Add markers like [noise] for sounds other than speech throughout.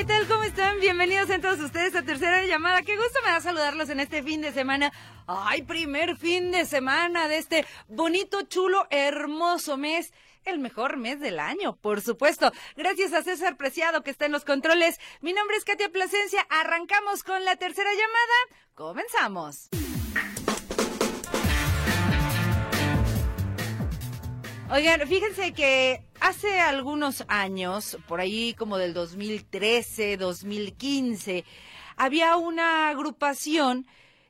¿Qué tal? ¿Cómo están? Bienvenidos a todos ustedes a Tercera Llamada. Qué gusto me da saludarlos en este fin de semana. Ay, primer fin de semana de este bonito, chulo, hermoso mes. El mejor mes del año, por supuesto. Gracias a César Preciado que está en los controles. Mi nombre es Katia Plasencia. Arrancamos con la tercera llamada. Comenzamos. Oigan, fíjense que hace algunos años, por ahí como del 2013, 2015, había una agrupación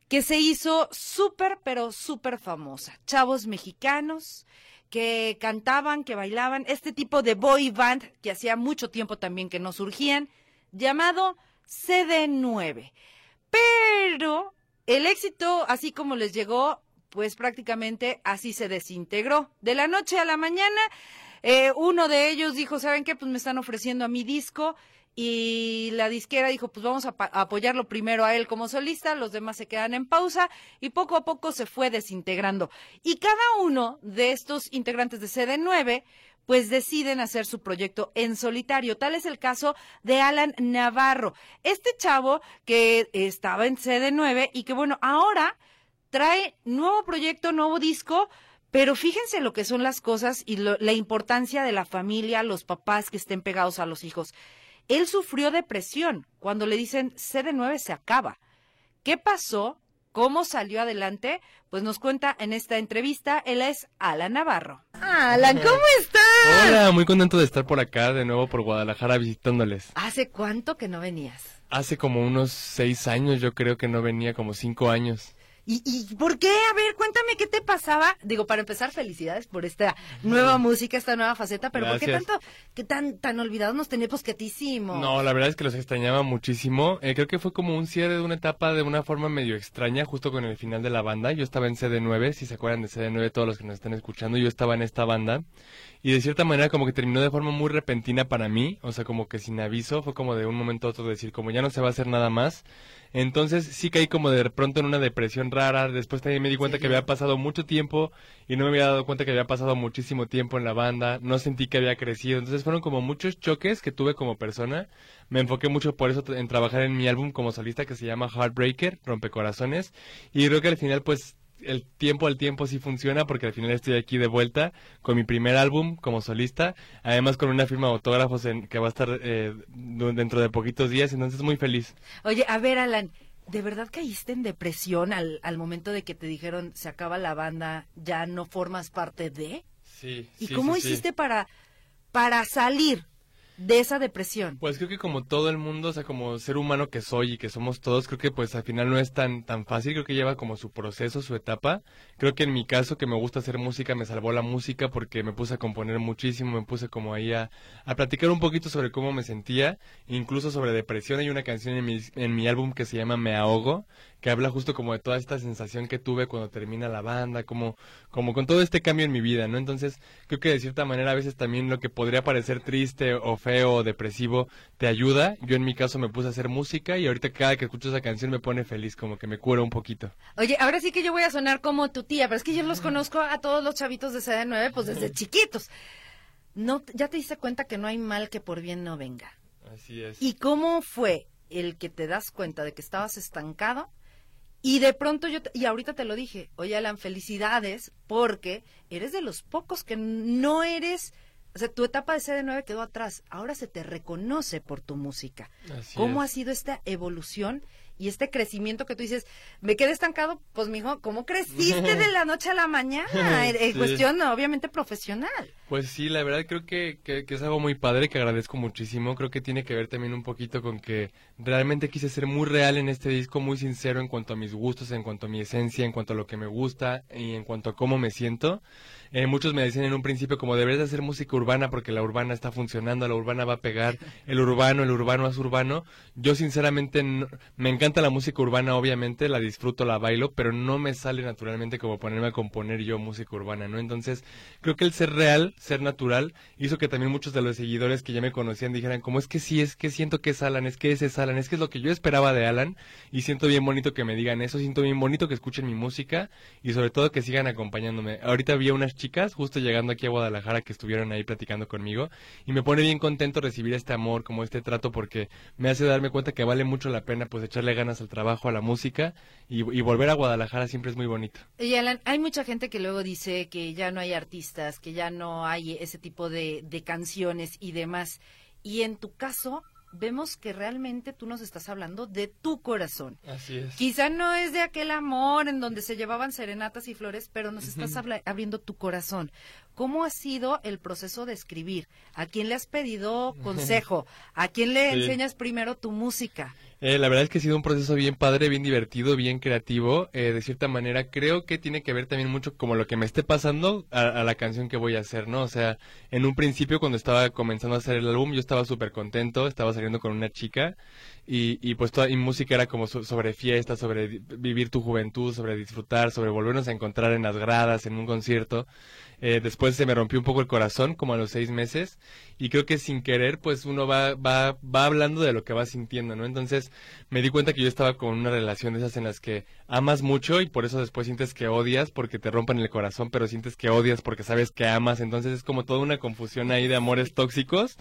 que se hizo súper, pero súper famosa. Chavos mexicanos que cantaban, que bailaban, este tipo de boy band que hacía mucho tiempo también que no surgían, llamado CD9. Pero el éxito, así como les llegó, pues prácticamente así se desintegró. De la noche a la mañana, eh, uno de ellos dijo, ¿saben qué? Pues me están ofreciendo a mi disco y la disquera dijo, pues vamos a, a, apoyarlo primero a él como solista, los demás se quedan en pausa y poco a poco se fue desintegrando. Y cada uno de estos integrantes de CD9 pues deciden hacer su proyecto en solitario. Tal es el caso de Alan Navarro, este chavo que estaba en CD9 y que bueno, ahora trae nuevo proyecto, nuevo disco, pero fíjense lo que son las cosas y lo, la importancia de la familia, los papás que estén pegados a los hijos. Él sufrió depresión cuando le dicen CD9 se acaba. ¿Qué pasó? ¿Cómo salió adelante? Pues nos cuenta en esta entrevista, él es Alan Navarro. Alan, ¿cómo estás? Hola, muy contento de estar por acá de nuevo por Guadalajara visitándoles. ¿Hace cuánto que no venías? Hace como unos seis años, yo creo que no venía, como cinco años. ¿Y, ¿Y por qué? A ver, cuéntame qué te pasaba. Digo, para empezar, felicidades por esta nueva música, esta nueva faceta, pero Gracias. ¿por qué tanto, qué tan, tan olvidados nos teníamos que te hicimos? No, la verdad es que los extrañaba muchísimo. Eh, creo que fue como un cierre de una etapa de una forma medio extraña, justo con el final de la banda. Yo estaba en CD9, si se acuerdan de CD9, todos los que nos están escuchando, yo estaba en esta banda. Y de cierta manera como que terminó de forma muy repentina para mí, o sea, como que sin aviso, fue como de un momento a otro decir, como ya no se va a hacer nada más. Entonces sí caí como de pronto en una depresión rara, después también me di cuenta Sí. que había pasado mucho tiempo y no me había dado cuenta que había pasado muchísimo tiempo en la banda, no sentí que había crecido, entonces fueron como muchos choques que tuve como persona, me enfoqué mucho por eso en trabajar en mi álbum como solista que se llama Heartbreaker, Rompecorazones, y creo que al final pues el tiempo al tiempo sí funciona porque al final estoy aquí de vuelta con mi primer álbum como solista, además con una firma de autógrafos en, que va a estar eh, dentro de poquitos días, entonces muy feliz. Oye, a ver, Alan, ¿de verdad caíste en depresión al, al momento de que te dijeron se acaba la banda, ya no formas parte de? Sí. ¿Y cómo hiciste para, para salir de esa depresión? Pues creo que como todo el mundo, o sea, como ser humano que soy y que somos todos, creo que pues al final no es tan tan fácil, creo que lleva como su proceso, su etapa. Creo que en mi caso que me gusta hacer música me salvó la música porque me puse a componer muchísimo, me puse como ahí a, a platicar un poquito sobre cómo me sentía, incluso sobre depresión. Hay una canción en mi, en mi álbum que se llama Me ahogo, que habla justo como de toda esta sensación que tuve cuando termina la banda, como, como con todo este cambio en mi vida, ¿no? Entonces, creo que de cierta manera a veces también lo que podría parecer triste o feo o depresivo te ayuda. Yo en mi caso me puse a hacer música y ahorita cada que escucho esa canción me pone feliz, como que me cura un poquito. Oye, ahora sí que yo voy a sonar como tu tía, pero es que yo los conozco a todos los chavitos de CD9, pues desde chiquitos. No, ¿Ya te diste cuenta que no hay mal que por bien no venga? Así es. ¿Y cómo fue el que te das cuenta de que estabas estancado? Y de pronto yo, te- y ahorita te lo dije, oye Alan, felicidades, porque eres de los pocos que no eres, o sea, tu etapa de CD9 quedó atrás, ahora se te reconoce por tu música. Así ¿Cómo es. ha sido esta evolución y este crecimiento que tú dices, me quedé estancado, pues mijo, ¿cómo creciste [laughs] de la noche a la mañana? En, cuestión obviamente profesional. Pues sí, la verdad creo que, que, es algo muy padre que agradezco muchísimo. Creo que tiene que ver también un poquito con que realmente quise ser muy real en este disco, muy sincero en cuanto a mis gustos, en cuanto a mi esencia, en cuanto a lo que me gusta y en cuanto a cómo me siento. Eh, muchos me decían en un principio como deberías de hacer música urbana porque la urbana está funcionando, la urbana va a pegar, el urbano, el urbano es urbano. Yo sinceramente me encanta la música urbana, obviamente, la disfruto, la bailo, pero no me sale naturalmente como ponerme a componer yo música urbana, ¿no? Entonces, creo que el ser real, ser natural, hizo que también muchos de los seguidores que ya me conocían dijeran como es que sí, es que siento que es Alan, es que ese es Alan, es que es lo que yo esperaba de Alan y siento bien bonito que me digan eso, siento bien bonito que escuchen mi música y sobre todo que sigan acompañándome. Ahorita vi unas chicas justo llegando aquí a Guadalajara que estuvieron ahí platicando conmigo y me pone bien contento recibir este amor, como este trato, porque me hace darme cuenta que vale mucho la pena pues echarle ganas al trabajo, a la música y, volver a Guadalajara siempre es muy bonito. Y Alan, hay mucha gente que luego dice que ya no hay artistas, que ya no hay ese tipo de, de canciones y demás. Y en tu caso, vemos que realmente tú nos estás hablando de tu corazón. Así es. Quizá no es de aquel amor en donde se llevaban serenatas y flores, pero nos estás abriendo tu corazón. ¿Cómo ha sido el proceso de escribir? ¿A quién le has pedido [laughs] consejo? ¿A quién le enseñas primero tu música? Eh, la verdad es que ha sido un proceso bien padre, bien divertido, bien creativo. Eh, de cierta manera, creo que tiene que ver también mucho como lo que me esté pasando a, la canción que voy a hacer, ¿no? O sea, en un principio, cuando estaba comenzando a hacer el álbum, yo estaba súper contento, estaba saliendo con una chica y, y pues toda mi música era como sobre fiesta, sobre vivir tu juventud, sobre disfrutar, sobre volvernos a encontrar en las gradas, en un concierto. Eh, después se me rompió un poco el corazón, como a los seis meses, y creo que sin querer, pues uno va, va, va hablando de lo que va sintiendo, ¿no? Entonces me di cuenta que yo estaba con una relación de esas en las que amas mucho y por eso después sientes que odias porque te rompan el corazón, pero sientes que odias porque sabes que amas, entonces es como toda una confusión ahí de amores tóxicos,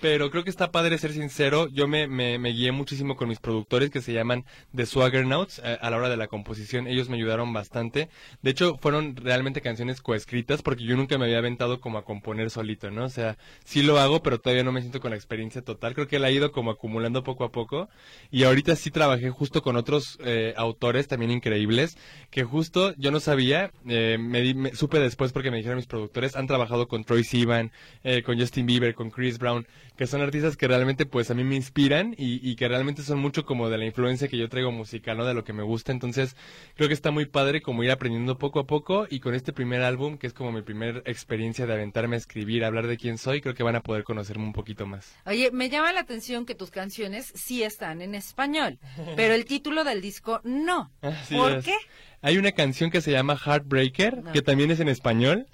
pero creo que está padre ser sincero, yo me, me, guié muchísimo con mis productores que se llaman The Swaggernauts a, a la hora de la composición, ellos me ayudaron bastante, de hecho fueron realmente canciones coescritas porque yo nunca me había aventado como a componer solito, ¿no? O sea, sí lo hago, pero todavía no me siento con la experiencia total. Creo que la he ido como acumulando poco a poco. Y ahorita sí trabajé justo con otros eh, autores también increíbles, que justo yo no sabía, eh, me, supe después porque me dijeron mis productores, han trabajado con Troy Sivan, eh, con Justin Bieber, con Chris Brown, que son artistas que realmente pues a mí me inspiran y, y que realmente son mucho como de la influencia que yo traigo musical, ¿no? De lo que me gusta. Entonces, creo que está muy padre como ir aprendiendo poco a poco y con este primer álbum, que es como mi primer primera experiencia de aventarme a escribir, a hablar de quién soy, creo que van a poder conocerme un poquito más. Oye, me llama la atención que tus canciones sí están en español, pero el título del disco no. ¿Por qué? Hay una canción que se llama Heartbreaker, que también es en español,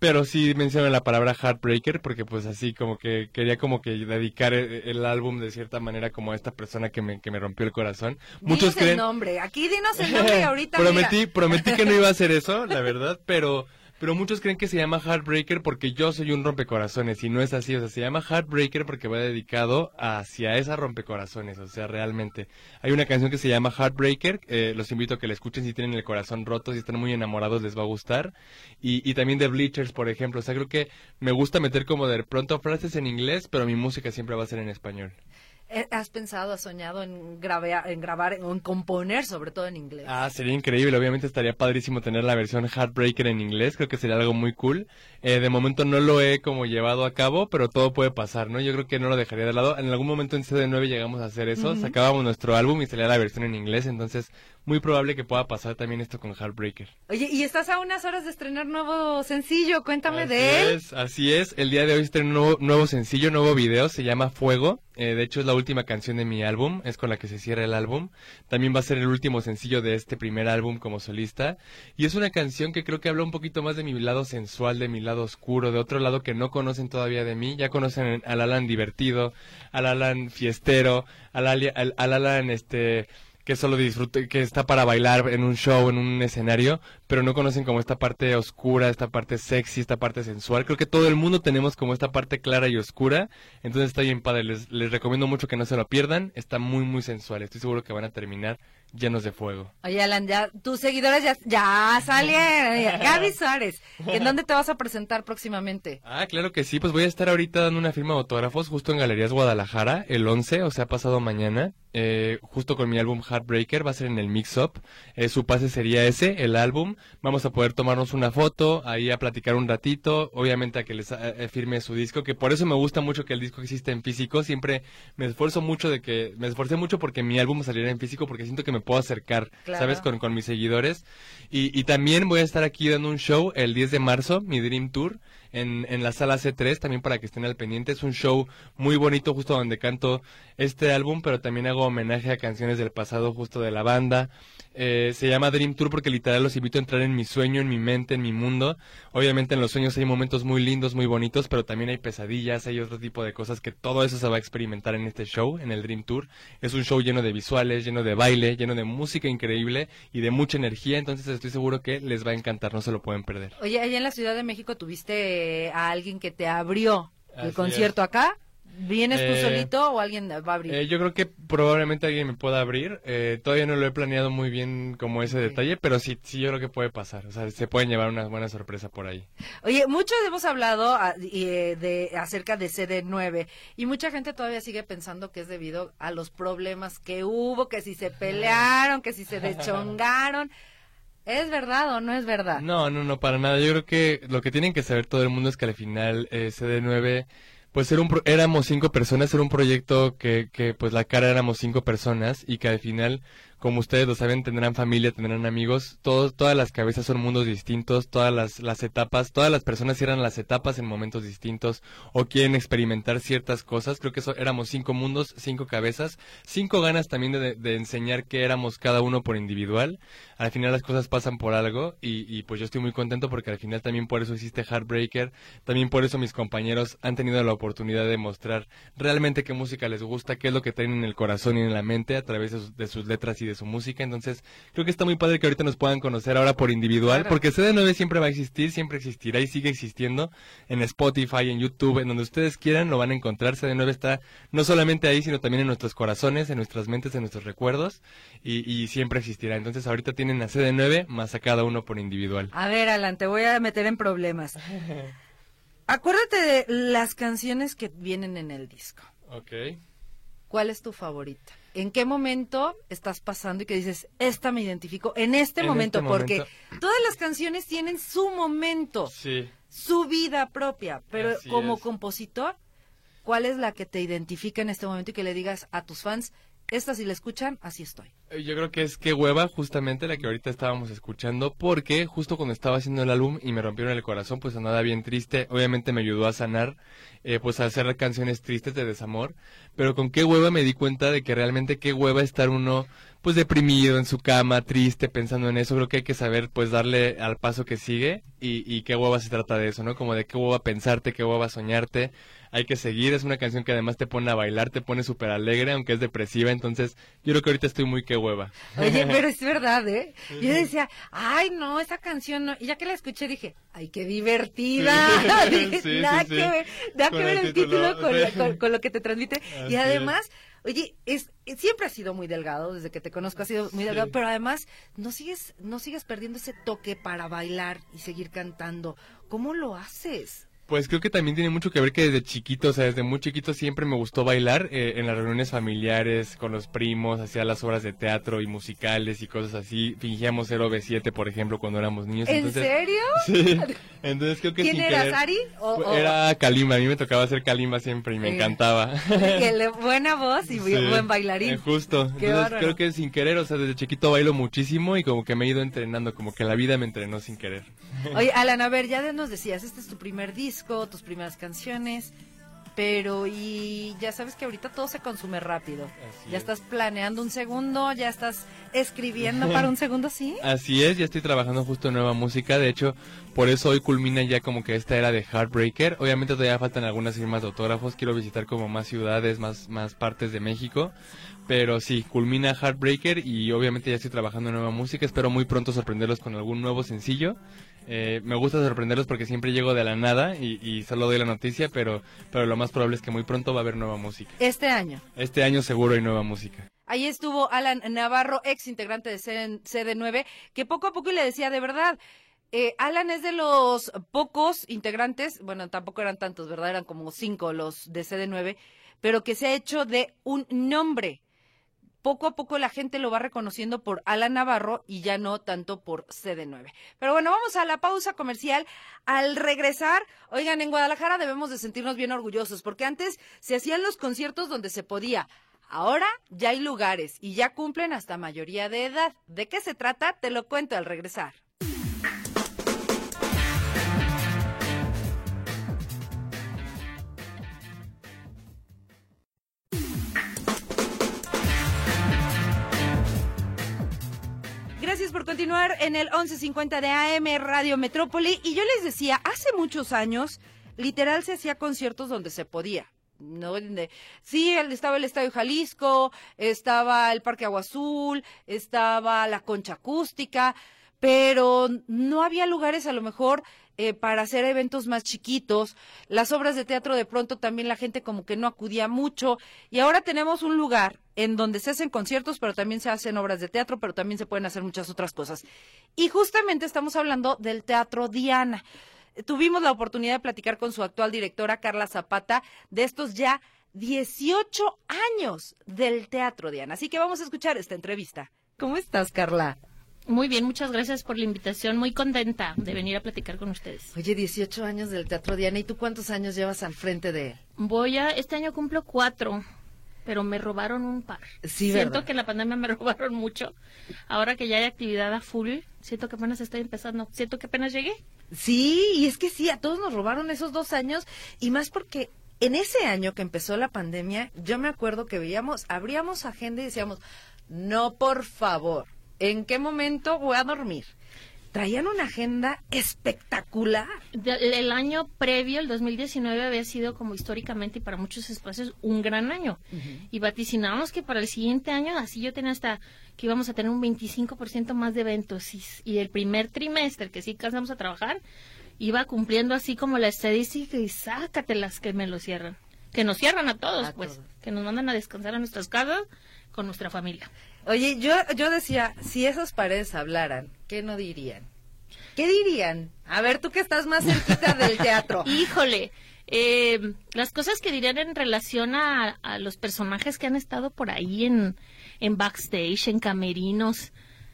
pero sí menciona la palabra Heartbreaker porque pues así como que quería como que dedicar el, álbum de cierta manera como a esta persona que me, que me rompió el corazón. Muchos creen... el nombre, aquí dinos el nombre ahorita. [laughs] prometí, prometí que no iba a hacer eso, la verdad, pero pero muchos creen que se llama Heartbreaker porque yo soy un rompecorazones y no es así, o sea, se llama Heartbreaker porque va dedicado hacia esa rompecorazones, o sea, realmente. Hay una canción que se llama Heartbreaker, eh, los invito a que la escuchen si tienen el corazón roto, si están muy enamorados les va a gustar. Y, y también de Bleachers, por ejemplo, o sea, creo que me gusta meter como de pronto frases en inglés, pero mi música siempre va a ser en español. Eh, ¿Has pensado, has soñado en, grabar, en grabar, en componer, sobre todo en inglés? Ah, sería increíble. Obviamente estaría padrísimo tener la versión Heartbreaker en inglés. Creo que sería algo muy cool. Eh, de momento no lo he como llevado a cabo, pero todo puede pasar, ¿no? Yo creo que no lo dejaría de lado. En algún momento en CD9 llegamos a hacer eso. Sacábamos nuestro álbum y salía la versión en inglés. Entonces muy probable que pueda pasar también esto con Heartbreaker. Oye, y estás a unas horas de estrenar nuevo sencillo, cuéntame de él. Es, así es, el día de hoy estreno un nuevo, nuevo sencillo, nuevo video, se llama Fuego. Eh, de hecho es la última canción de mi álbum, es con la que se cierra el álbum. También va a ser el último sencillo de este primer álbum como solista. Y es una canción que creo que habla un poquito más de mi lado sensual, de mi lado oscuro, de otro lado que no conocen todavía de mí. Ya conocen al Alan divertido, al Alan fiestero, al, al, al Alan este que solo disfrute, que está para bailar en un show, en un escenario, pero no conocen como esta parte oscura, esta parte sexy, esta parte sensual. Creo que todo el mundo tenemos como esta parte clara y oscura, entonces está bien padre. Les, les recomiendo mucho que no se lo pierdan, está muy, muy sensual. Estoy seguro que van a terminar llenos de fuego. Oye, Alan, ya, tus seguidores ya, ya salieron. Gaby Suárez, ¿en dónde te vas a presentar próximamente? Ah, claro que sí, pues voy a estar ahorita dando una firma de autógrafos justo en Galerías Guadalajara, el 11, o sea, pasado mañana, eh, justo con mi álbum Heartbreaker, va a ser en el Mix Up. Eh, su pase sería ese, el álbum. Vamos a poder tomarnos una foto, ahí a platicar un ratito, obviamente a que les eh, firme su disco, que por eso me gusta mucho que el disco exista en físico. Siempre me esfuerzo mucho de que, me esforcé mucho porque mi álbum saliera en físico, porque siento que me puedo acercar, ¿sabes? Con, con mis seguidores. Y, y también voy a estar aquí dando un show el 10 de marzo, mi Dream Tour en, en la sala C3, también para que estén al pendiente. Es un show muy bonito justo donde canto este álbum, pero también hago homenaje a canciones del pasado justo de la banda. Eh, se llama Dream Tour porque literal los invito a entrar en mi sueño, en mi mente, en mi mundo. Obviamente en los sueños hay momentos muy lindos, muy bonitos, pero también hay pesadillas, hay otro tipo de cosas que todo eso se va a experimentar en este show, en el Dream Tour. Es un show lleno de visuales, lleno de baile, lleno de música increíble y de mucha energía, entonces estoy seguro que les va a encantar, no se lo pueden perder. Oye, allá en la Ciudad de México tuviste a alguien que te abrió el concierto acá. ¿Vienes tú Eh, solito o alguien va a abrir? Eh, yo creo que probablemente alguien me pueda abrir. Eh, todavía no lo he planeado muy bien como ese detalle, pero sí, sí yo creo que puede pasar. O sea, se pueden llevar una buena sorpresa por ahí. Oye, muchos hemos hablado a- y, eh, de acerca de CD9 y mucha gente todavía sigue pensando que es debido a los problemas que hubo, que si se pelearon, que si se [laughs] deschongaron. ¿Es verdad o no es verdad? No, no, no, para nada. Yo creo que lo que tienen que saber todo el mundo es que al final eh, CD9, pues era un pro- éramos cinco personas, era un proyecto que, que pues la cara éramos cinco personas y que al final, como ustedes lo saben, tendrán familia, tendrán amigos, todos, todas las cabezas son mundos distintos, todas las, las etapas, todas las personas cierran las etapas en momentos distintos o quieren experimentar ciertas cosas. Creo que eso, éramos cinco mundos, cinco cabezas, cinco ganas también de, de enseñar que éramos cada uno por individual. Al final las cosas pasan por algo y, y pues yo estoy muy contento porque al final también por eso existe Heartbreaker, también por eso mis compañeros han tenido la oportunidad de mostrar realmente qué música les gusta, qué es lo que traen en el corazón y en la mente a través de sus, de sus letras y de su música. Entonces creo que está muy padre que ahorita nos puedan conocer ahora por individual, Claro. porque CD9 siempre va a existir, siempre existirá y sigue existiendo en Spotify, en YouTube, en donde ustedes quieran lo van a encontrar. CD9 está no solamente ahí, sino también en nuestros corazones, en nuestras mentes, en nuestros recuerdos y, y siempre existirá. Entonces ahorita tienen a CD9 más a cada uno por individual. A ver, Alan, te voy a meter en problemas. [laughs] Acuérdate de las canciones que vienen en el disco. Ok. ¿Cuál es tu favorita? ¿En qué momento estás pasando y que dices, esta me identifico en este En momento? este porque momento. todas las canciones tienen su momento, Sí. su vida propia, pero Así como es. compositor, ¿cuál es la que te identifica en este momento y que le digas a tus fans, esta si la escuchan, así estoy? Eh, Yo creo que es que hueva, justamente la que ahorita estábamos escuchando, porque justo cuando estaba haciendo el álbum y me rompieron el corazón, pues andaba bien triste. Obviamente me ayudó a sanar, eh, pues a hacer canciones tristes de desamor. Pero con qué hueva me di cuenta de que realmente qué hueva estar uno, pues deprimido en su cama, triste, pensando en eso. Creo que hay que saber, pues darle al paso que sigue y, y qué hueva se trata de eso, ¿no? Como de qué hueva pensarte, qué hueva soñarte. Hay que seguir, es una canción que además te pone a bailar, te pone súper alegre, aunque es depresiva. Entonces, yo creo que ahorita estoy muy que hueva. Oye, pero es verdad, ¿eh? [laughs] Yo decía, ay, no, esa canción no. Y ya que la escuché dije, ay, qué divertida. [laughs] [laughs] Sí, Dije, sí, nada sí, que ver, nada Con que ver el título, título, con, la- con- con lo que te transmite. Así y es. además, oye, es, es- siempre has sido muy delgado, desde que te conozco has sido muy delgado, pero además no sigues, no sigues perdiendo ese toque para bailar y seguir cantando. ¿Cómo lo haces? Pues creo que también tiene mucho que ver que desde chiquito, o sea, desde muy chiquito siempre me gustó bailar eh, en las reuniones familiares, con los primos, hacía las obras de teatro y musicales y cosas así. Fingíamos ser OV7, por ejemplo, cuando éramos niños. ¿En entonces, serio? [laughs] Sí. Entonces creo que ¿Quién sin eras, querer- Ari? O- o- Era Kalimba, a mí me tocaba hacer Kalimba siempre y me encantaba. Que [laughs] buena voz y Sí, buen bailarín. eh, justo. Entonces bárbaro. creo que sin querer, o sea, desde chiquito bailo muchísimo y como que me he ido entrenando, como que la vida me entrenó sin querer. Oye, [laughs] Alan, a ver, ya nos decías, este es tu primer disco, tus primeras canciones. pero y ya sabes que ahorita todo se consume rápido. Así ya es. estás planeando un segundo, ya estás escribiendo [laughs] para un segundo, ¿sí? Así es, ya estoy trabajando justo en nueva música. De hecho, por eso hoy culmina ya como que esta era de Heartbreaker. Obviamente todavía faltan algunas firmas de autógrafos. Quiero visitar como más ciudades, más, más partes de México. Pero sí, culmina Heartbreaker y obviamente ya estoy trabajando en nueva música. Espero muy pronto sorprenderlos con algún nuevo sencillo. Eh, me gusta sorprenderlos porque siempre llego de la nada y, y solo doy la noticia, pero, pero lo más probable es que muy pronto va a haber nueva música. Este año. Este año seguro hay nueva música. Ahí estuvo Alan Navarro, ex integrante de CD CD9, que poco a poco le decía, de verdad, eh, Alan es de los pocos integrantes, bueno, tampoco eran tantos, ¿verdad? Eran como cinco los de CD9, pero que se ha hecho de un nombre. Poco a poco la gente lo va reconociendo por Alan Navarro y ya no tanto por CD9. Pero bueno, vamos a la pausa comercial. Al regresar, oigan, en Guadalajara debemos de sentirnos bien orgullosos, porque antes se hacían los conciertos donde se podía. Ahora ya hay lugares y ya cumplen hasta mayoría de edad. ¿De qué se trata? Te lo cuento al regresar. Por continuar en el 1150 de AM Radio Metrópoli. Y yo les decía, hace muchos años, literal se hacía conciertos donde se podía. ¿no? Sí, estaba el Estadio Jalisco, estaba el Parque Agua Azul, estaba la Concha Acústica, pero no había lugares a lo mejor eh, para hacer eventos más chiquitos. Las obras de teatro de pronto también la gente como que no acudía mucho. Y ahora tenemos un lugar en donde se hacen conciertos, pero también se hacen obras de teatro, pero también se pueden hacer muchas otras cosas. Y justamente estamos hablando del Teatro Diana. Tuvimos la oportunidad de platicar con su actual directora, Carla Zapata, de estos ya 18 años del Teatro Diana. Así que vamos a escuchar esta entrevista. ¿Cómo estás, Carla? Muy bien, muchas gracias por la invitación. Muy contenta de venir a platicar con ustedes. Oye, 18 años del Teatro Diana. ¿Y tú cuántos años llevas al frente de él? Voy a, este año cumplo cuatro, pero me robaron un par. Sí, siento ¿verdad? que en la pandemia me [laughs] robaron mucho. Ahora que ya hay actividad a full, siento que apenas estoy empezando. Siento que apenas llegué. Sí, y es que sí, a todos nos robaron esos dos años y más porque en ese año que empezó la pandemia, yo me acuerdo que veíamos, abríamos agenda y decíamos, no, por favor, ¿en qué momento voy a dormir? Traían una agenda espectacular. El año previo, el 2019, había sido como históricamente y para muchos espacios un gran año. Y vaticinábamos que para el siguiente año, así yo tenía hasta que íbamos a tener un 25% más de eventos. Y, y el primer trimestre, que sí alcanzamos a trabajar, iba cumpliendo así como la estadística y sácatelas que me lo cierran. Que nos cierran a todos, A pues. todos. Que nos mandan a descansar a nuestras casas con nuestra familia. Oye, yo, yo decía, si esas paredes hablaran, ¿qué no dirían? ¿Qué dirían? A ver, tú que estás más cerquita del teatro. [laughs] Híjole, eh, las cosas que dirían en relación a, los personajes que han estado por ahí en, en backstage, en camerinos,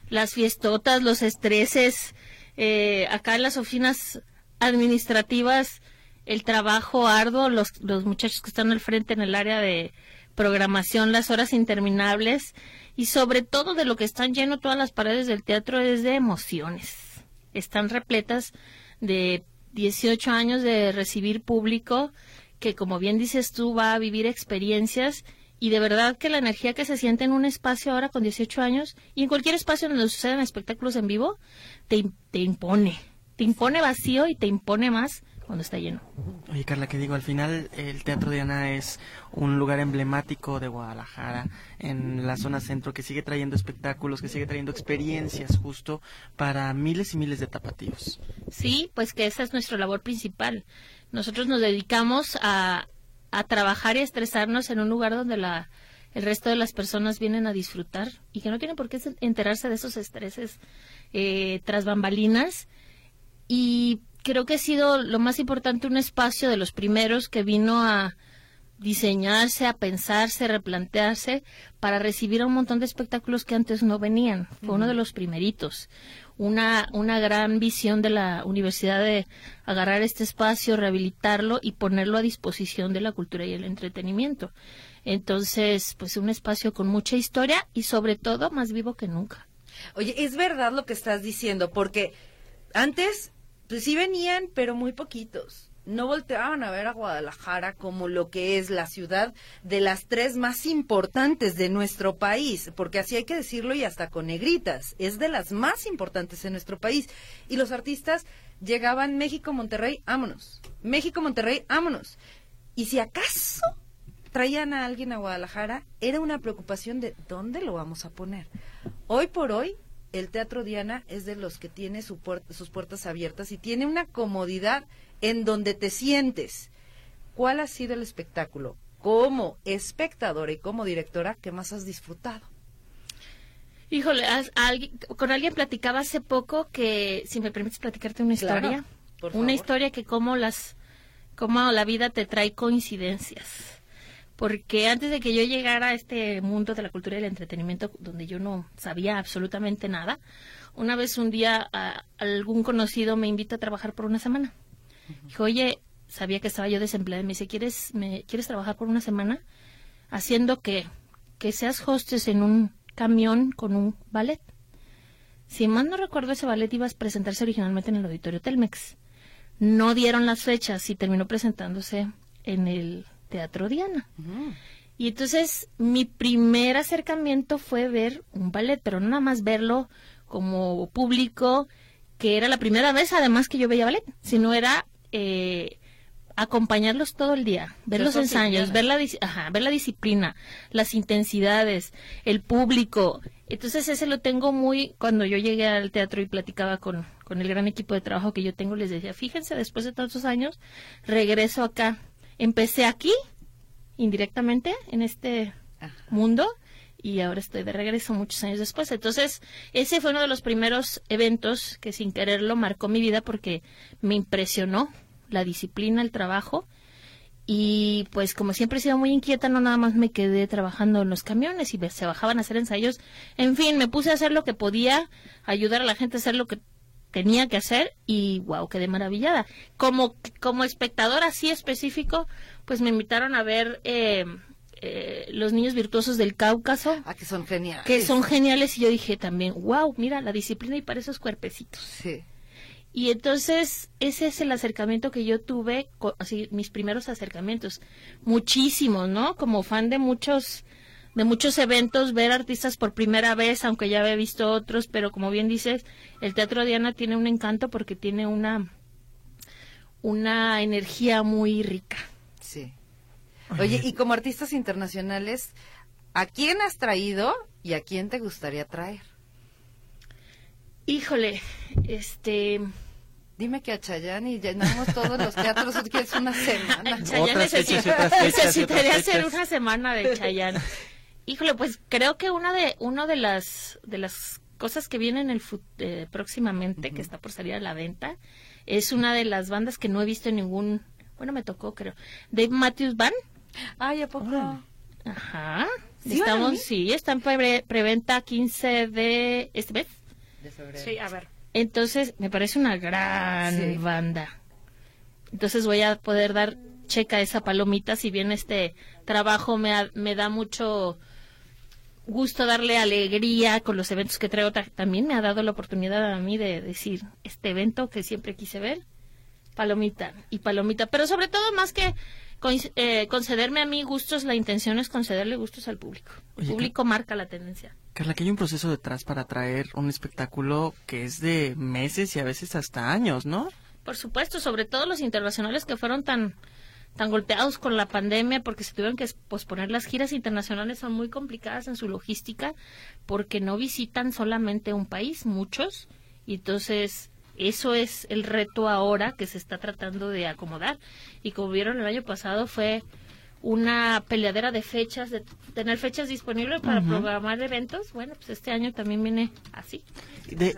las fiestotas, los estreses, eh, acá en las oficinas administrativas, el trabajo arduo, los, los muchachos que están al frente en el área de programación, las horas interminables y sobre todo de lo que están lleno todas las paredes del teatro es de emociones. Están repletas de 18 años de recibir público que, como bien dices tú, va a vivir experiencias y de verdad que la energía que se siente en un espacio ahora con 18 años y en cualquier espacio donde sucedan espectáculos en vivo, te, te impone. Te impone vacío y te impone más cuando está lleno. Oye, Carla, que digo, al final el Teatro Diana es un lugar emblemático de Guadalajara, en la zona centro, que sigue trayendo espectáculos, que sigue trayendo experiencias justo para miles y miles de tapatíos. Sí, pues que esa es nuestra labor principal. Nosotros nos dedicamos a, a trabajar y a estresarnos en un lugar donde la, el resto de las personas vienen a disfrutar y que no tienen por qué se- enterarse de esos estreses eh, tras bambalinas. Y creo que ha sido lo más importante un espacio de los primeros que vino a diseñarse, a pensarse, replantearse para recibir a un montón de espectáculos que antes no venían. Fue uno de los primeritos. Una, una gran visión de la universidad de agarrar este espacio, rehabilitarlo y ponerlo a disposición de la cultura y el entretenimiento. Entonces, pues un espacio con mucha historia y sobre todo más vivo que nunca. Oye, es verdad lo que estás diciendo, porque antes, pues sí venían, pero muy poquitos. no volteaban a ver a Guadalajara como lo que es la ciudad de las tres más importantes de nuestro país, porque así hay que decirlo y hasta con negritas, es de las más importantes en nuestro país. Y los artistas llegaban México, Monterrey, vámonos. México, Monterrey, vámonos. Y si acaso traían a alguien a Guadalajara, era una preocupación de dónde lo vamos a poner. Hoy por hoy, el Teatro Diana es de los que tiene su sus puertas abiertas y tiene una comodidad en donde te sientes. ¿Cuál ha sido el espectáculo como espectadora y como directora que más has disfrutado? Híjole, con alguien platicaba hace poco que, si me permites platicarte una historia, una historia que como las, como la vida te trae coincidencias. Porque antes de que yo llegara a este mundo de la cultura y el entretenimiento, donde yo no sabía absolutamente nada, una vez un día algún conocido me invita a trabajar por una semana. Dijo, oye, sabía que estaba yo desempleada y me dice, ¿quieres, me, ¿quieres trabajar por una semana? Haciendo que, que seas hostess en un camión con un ballet. Si mal no recuerdo, ese ballet iba a presentarse originalmente en el auditorio Telmex. No dieron las fechas y terminó presentándose en el Teatro Diana. Y entonces mi primer acercamiento fue ver un ballet, pero no nada más verlo como público, que era la primera vez además que yo veía ballet, sino era eh, acompañarlos todo el día, ver los ensayos, ver la, ver la disciplina, las intensidades, el público. Entonces ese lo tengo muy, cuando yo llegué al teatro y platicaba con, con el gran equipo de trabajo que yo tengo, les decía, fíjense, después de tantos años, regreso acá. Empecé aquí, indirectamente, en este mundo, y ahora estoy de regreso muchos años después. Entonces, ese fue uno de los primeros eventos que sin quererlo marcó mi vida porque me impresionó la disciplina, el trabajo. Y pues como siempre he sido muy inquieta, no nada más me quedé trabajando en los camiones y se bajaban a hacer ensayos. En fin, me puse a hacer lo que podía, ayudar a la gente a hacer lo que tenía que hacer y wow, quedé maravillada. Como, como espectador así específico, pues me invitaron a ver eh, eh, Los Niños Virtuosos del Cáucaso. Ah, que son geniales. Que son geniales y yo dije también, wow, mira la disciplina y para esos cuerpecitos. Sí. Y entonces ese es el acercamiento que yo tuve, así mis primeros acercamientos, muchísimos, ¿no? Como fan de muchos de muchos eventos, ver artistas por primera vez, aunque ya había visto otros, pero como bien dices, el Teatro Diana tiene un encanto porque tiene una una energía muy rica. Sí. Oye, y como artistas internacionales, ¿a quién has traído y a quién te gustaría traer? Híjole, este Dime que a Chayanne y llenamos todos los teatros que es una [laughs] semana. Chayanne necesitaría hacer una semana de Chayanne. [laughs] Híjole, pues creo que una de una de las de las cosas que vienen el eh, próximamente que está por salir a la venta es una de las bandas que no he visto en ningún, bueno, me tocó creo. Dave Matthews Band. Ay, ¿a poco? Ajá. ¿Sí, Estamos, sí, está en preventa 15 de este mes. Sí, a ver. Entonces, me parece una gran banda. Entonces voy a poder dar checa a esa palomita, si bien este trabajo me, me da mucho gusto darle alegría con los eventos que traigo. También me ha dado la oportunidad a mí de decir este evento que siempre quise ver, palomita y palomita. Pero sobre todo, más que eh, concederme a mí gustos, la intención es concederle gustos al público. El público marca la tendencia. Carla, que hay un proceso detrás para traer un espectáculo que es de meses y a veces hasta años, ¿no? Por supuesto, sobre todo los internacionales que fueron tan tan golpeados con la pandemia porque se tuvieron que posponer las giras internacionales son muy complicadas en su logística porque no visitan solamente un país, muchos, y entonces eso es el reto ahora que se está tratando de acomodar. Y como vieron el año pasado fue una peleadera de fechas, de tener fechas disponibles para programar eventos. Bueno, pues este año también viene así.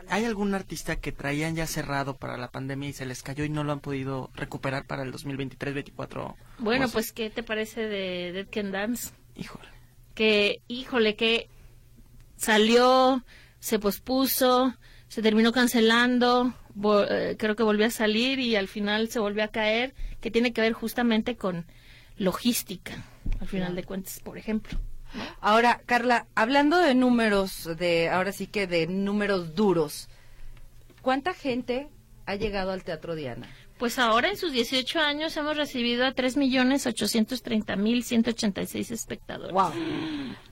¿Hay algún artista que traían ya cerrado para la pandemia y se les cayó y no lo han podido recuperar para el 2023-2024? Bueno, pues ¿qué te parece de Dead Can Dance? Híjole. Que, híjole, que salió, se pospuso, se terminó cancelando, eh, creo que volvió a salir y al final se volvió a caer, que tiene que ver justamente con logística, al final de cuentas, por ejemplo. Ahora, Carla, hablando de números, de ahora sí que de números duros, ¿cuánta gente ha llegado al Teatro Diana? Pues ahora en sus 18 años hemos recibido a 3.830.186 espectadores. Wow.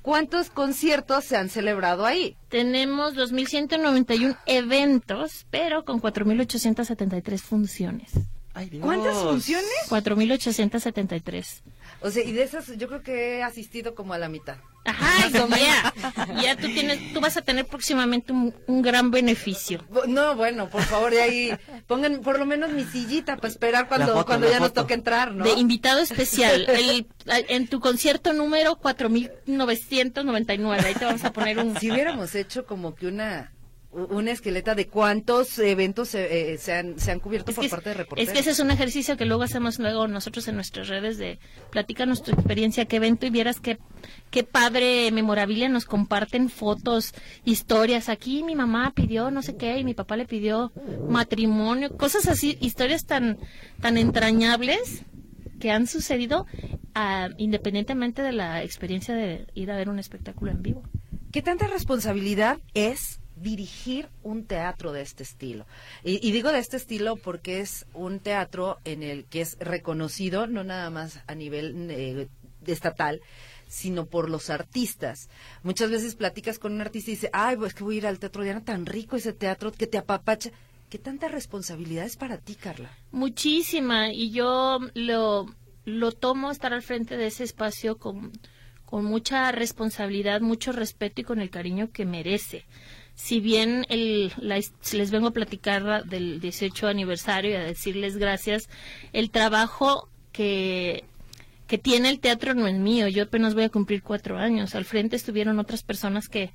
¿Cuántos conciertos se han celebrado ahí? Tenemos 2.191 eventos, pero con 4.873 funciones. Ay, Dios. ¿Cuántas funciones? 4.873. O sea, y de esas yo creo que he asistido como a la mitad. Ajá, ya. Ya tú tienes, tú vas a tener próximamente un, un gran beneficio. No, bueno, por favor, de ahí pongan por lo menos mi sillita para esperar cuando, foto, cuando ya nos foto. toque entrar, ¿no? De invitado especial. El- en tu concierto número 4999. Ahí te vamos a poner un. Si hubiéramos hecho como que una una esqueleta de cuántos eventos se, eh, se han, se han cubierto Es por parte de es reporteros. que ese es un ejercicio que luego hacemos luego nosotros en nuestras redes de platícanos tu experiencia, qué evento y vieras qué, qué padre memorabilia nos comparten fotos, historias. Aquí mi mamá pidió no sé qué y mi papá le pidió matrimonio, cosas así, historias tan, tan entrañables que han sucedido ah, independientemente de la experiencia de ir a ver un espectáculo en vivo. ¿Qué tanta responsabilidad es dirigir un teatro de este estilo? Y, digo de este estilo porque es un teatro en el que es reconocido, no nada más a nivel eh, estatal, sino por los artistas. Muchas veces platicas con un artista y dice, ay, pues que voy a ir al Teatro Diana, tan rico ese teatro que te apapacha. ¿Qué tanta responsabilidad es para ti, Carla? Muchísima, y yo lo, lo tomo estar al frente de ese espacio con, con mucha responsabilidad, mucho respeto y con el cariño que merece. Si bien el, la les vengo a platicar del 18 aniversario y a decirles gracias, el trabajo que, que tiene el teatro no es mío. Yo apenas voy a cumplir cuatro años. Al frente estuvieron otras personas que,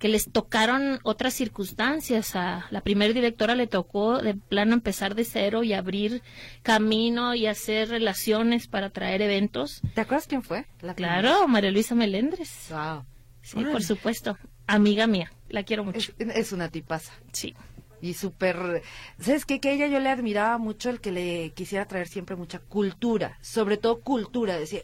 que les tocaron otras circunstancias. A la primera directora le tocó de plano empezar de cero y abrir camino y hacer relaciones para traer eventos. ¿Te acuerdas quién fue? La Claro, María Luisa Melendres. Wow. Sí, por supuesto. Amiga mía, la quiero mucho. Es, es una tipaza. Sí. Y súper... ¿Sabes qué? Que ella yo le admiraba mucho el que le quisiera traer siempre mucha cultura. Sobre todo cultura. Decía,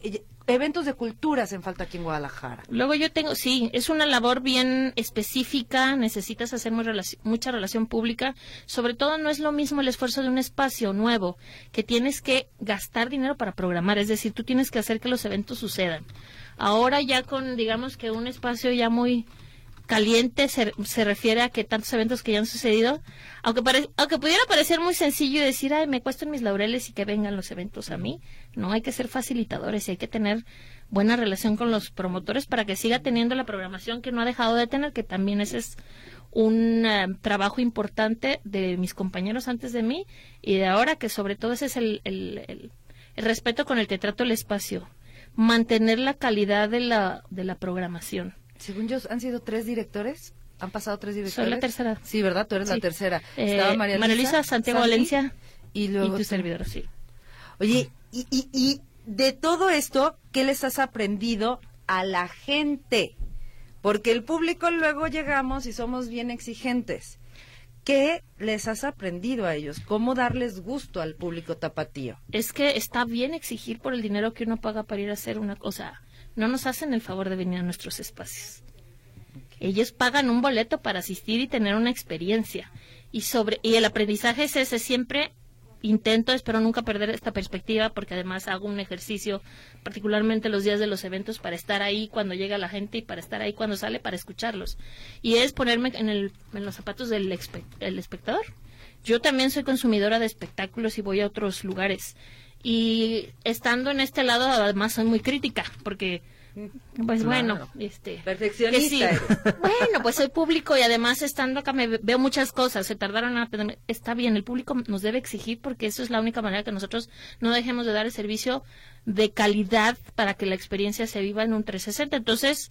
eventos de cultura hacen falta aquí en Guadalajara. Luego yo tengo, sí, es una labor bien específica, necesitas hacer muy mucha relación pública, sobre todo no es lo mismo el esfuerzo de un espacio nuevo, que tienes que gastar dinero para programar, es decir, tú tienes que hacer que los eventos sucedan. Ahora ya con, digamos que un espacio ya muy caliente se, se refiere a que tantos eventos que ya han sucedido, aunque, pare- aunque pudiera parecer muy sencillo decir, ay, me cuestan mis laureles y que vengan los eventos a mí, no, hay que ser facilitadores y hay que tener buena relación con los promotores para que siga teniendo la programación que no ha dejado de tener, que también ese es un eh, trabajo importante de mis compañeros antes de mí y de ahora, que sobre todo ese es el, el- el- el respeto con el que trato el espacio, mantener la calidad de la, de la programación. Según yo, han sido tres directores. ¿Han pasado tres directores? Soy la tercera. Sí, ¿verdad? Tú eres la tercera. Eh, Estaba María Luisa, Luisa, Santiago Santi, Valencia y luego y tu tú. servidor, sí. Oye, y, y, y de todo esto, ¿qué les has aprendido a la gente? Porque el público luego llegamos y somos bien exigentes. ¿Qué les has aprendido a ellos? ¿Cómo darles gusto al público tapatío? Es que está bien exigir por el dinero que uno paga para ir a hacer una cosa. No nos hacen el favor de venir a nuestros espacios. Ellos pagan un boleto para asistir y tener una experiencia. Y sobre y el aprendizaje es ese siempre intento, espero nunca perder esta perspectiva porque además hago un ejercicio particularmente los días de los eventos para estar ahí cuando llega la gente y para estar ahí cuando sale para escucharlos. Y es ponerme en, el, en los zapatos del espe- el espectador. Yo también soy consumidora de espectáculos y voy a otros lugares. Y estando en este lado, además, soy muy crítica, porque, pues bueno, este. Perfeccionista sí. [laughs] Bueno, pues soy público y además estando acá me ve- veo muchas cosas. Se tardaron a tener. Está bien, el público nos debe exigir porque eso es la única manera que nosotros no dejemos de dar el servicio de calidad para que la experiencia se viva en un 360. Entonces,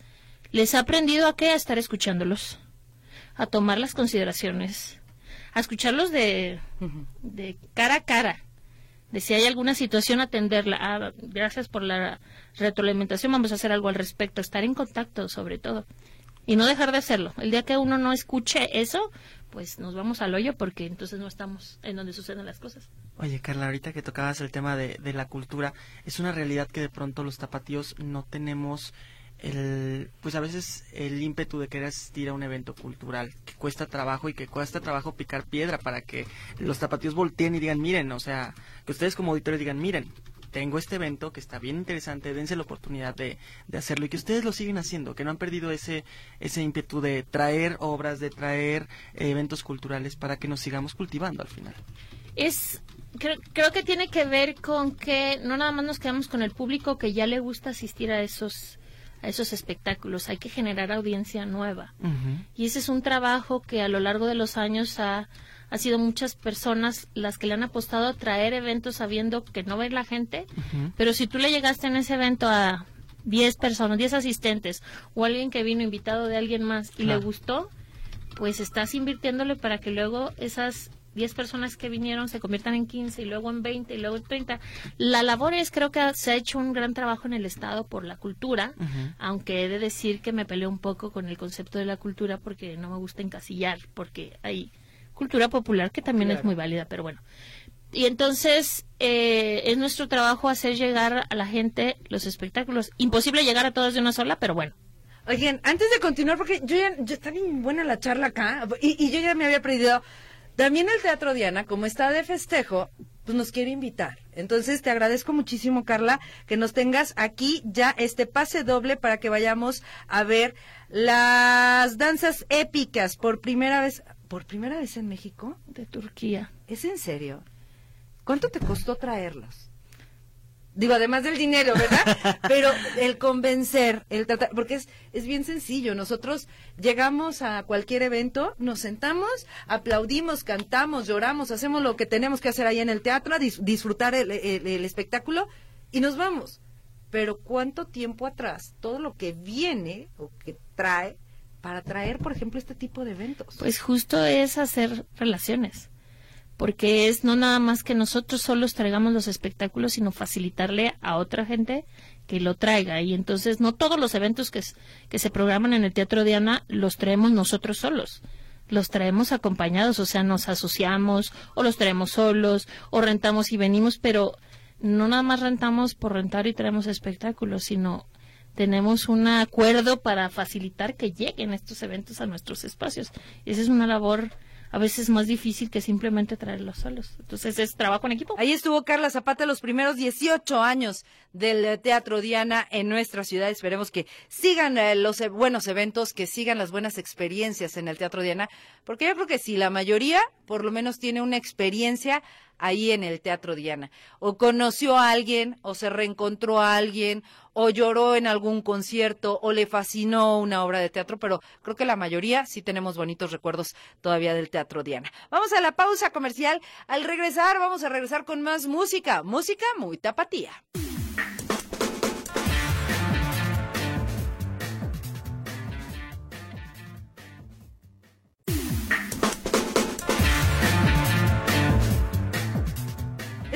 les he aprendido a qué? A estar escuchándolos, a tomar las consideraciones, a escucharlos de, de cara a cara, si hay alguna situación atenderla. Ah, gracias por la retroalimentación, vamos a hacer algo al respecto, estar en contacto sobre todo y no dejar de hacerlo. El día que uno no escuche eso, pues nos vamos al hoyo porque entonces no estamos en donde suceden las cosas. Oye, Carla, ahorita que tocabas el tema de, de la cultura, es una realidad que de pronto los tapatíos no tenemos el, pues a veces el ímpetu de querer asistir a un evento cultural que cuesta trabajo y que cuesta trabajo picar piedra para que los tapatíos volteen y digan, miren, o sea, que ustedes como auditores digan, miren, tengo este evento que está bien interesante, dense la oportunidad de, de, hacerlo y que ustedes lo siguen haciendo, que no han perdido ese, ese ímpetu de traer obras, de traer eventos culturales para que nos sigamos cultivando al final. Es, creo, creo que tiene que ver con que no nada más nos quedamos con el público que ya le gusta asistir a esos a esos espectáculos, hay que generar audiencia nueva. Uh -huh. Y ese es un trabajo que a lo largo de los años ha, ha sido muchas personas las que le han apostado a traer eventos sabiendo que no va a ir la gente, uh -huh. pero si tú le llegaste en ese evento a 10 personas, 10 asistentes o alguien que vino invitado de alguien más y le gustó, pues estás invirtiéndole para que luego esas 10 personas que vinieron se conviertan en 15 y luego en 20 y luego en 30. La labor es, creo que se ha hecho un gran trabajo en el Estado por la cultura, uh -huh. aunque he de decir que me peleé un poco con el concepto de la cultura porque no me gusta encasillar, porque hay cultura popular que también claro. es muy válida, pero bueno. Y entonces eh, es nuestro trabajo hacer llegar a la gente los espectáculos. Imposible llegar a todos de una sola, pero bueno. Oigan, antes de continuar, porque yo ya, yo, está bien buena la charla acá, y, y yo ya me había perdido también el Teatro Diana, como está de festejo, pues nos quiere invitar. Entonces te agradezco muchísimo, Carla, que nos tengas aquí ya este pase doble para que vayamos a ver las danzas épicas por primera vez. ¿Por primera vez en México? De Turquía. ¿Es en serio? ¿Cuánto te costó traerlos? Digo, además del dinero, ¿verdad? [laughs] Pero el convencer, el tratar, porque es, es bien sencillo. Nosotros llegamos a cualquier evento, nos sentamos, aplaudimos, cantamos, lloramos, hacemos lo que tenemos que hacer ahí en el teatro, dis, disfrutar el, el, el espectáculo y nos vamos. Pero ¿cuánto tiempo atrás todo lo que viene o que trae para traer, por ejemplo, este tipo de eventos? Pues justo es hacer relaciones porque es no nada más que nosotros solos traigamos los espectáculos, sino facilitarle a otra gente que lo traiga. Y entonces no todos los eventos que, que se programan en el Teatro Diana los traemos nosotros solos. Los traemos acompañados, o sea, nos asociamos o los traemos solos o rentamos y venimos, pero no nada más rentamos por rentar y traemos espectáculos, sino tenemos un acuerdo para facilitar que lleguen estos eventos a nuestros espacios. Esa es una labor a veces más difícil que simplemente traerlos solos. Entonces es trabajo en equipo. Ahí estuvo Carla Zapata los primeros 18 años del Teatro Diana en nuestra ciudad. Esperemos que sigan eh, los e buenos eventos, que sigan las buenas experiencias en el Teatro Diana, porque yo creo que sí, la mayoría por lo menos tiene una experiencia ahí en el Teatro Diana. O conoció a alguien, o se reencontró a alguien, o lloró en algún concierto, o le fascinó una obra de teatro, pero creo que la mayoría sí tenemos bonitos recuerdos todavía del Teatro Diana. Vamos a la pausa comercial. Al regresar, vamos a regresar con más música, música muy tapatía.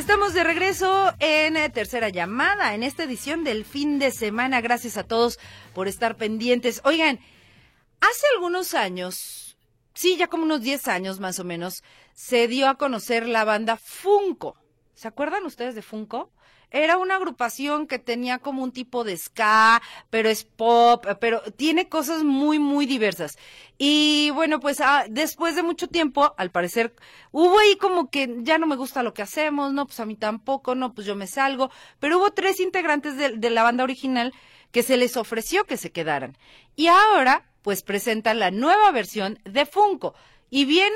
Estamos de regreso en eh, tercera llamada, en esta edición del fin de semana. Gracias a todos por estar pendientes. Oigan, hace algunos años, sí, ya como unos 10 años más o menos, se dio a conocer la banda Funko. ¿Se acuerdan ustedes de Funko? Era una agrupación que tenía como un tipo de ska, pero es pop, pero tiene cosas muy, muy diversas. Y bueno, pues ah, después de mucho tiempo, al parecer, hubo ahí como que ya no me gusta lo que hacemos, no, pues a mí tampoco, no, pues yo me salgo. Pero hubo tres integrantes de, de la banda original que se les ofreció que se quedaran. Y ahora, pues presentan la nueva versión de Funko. Y vienen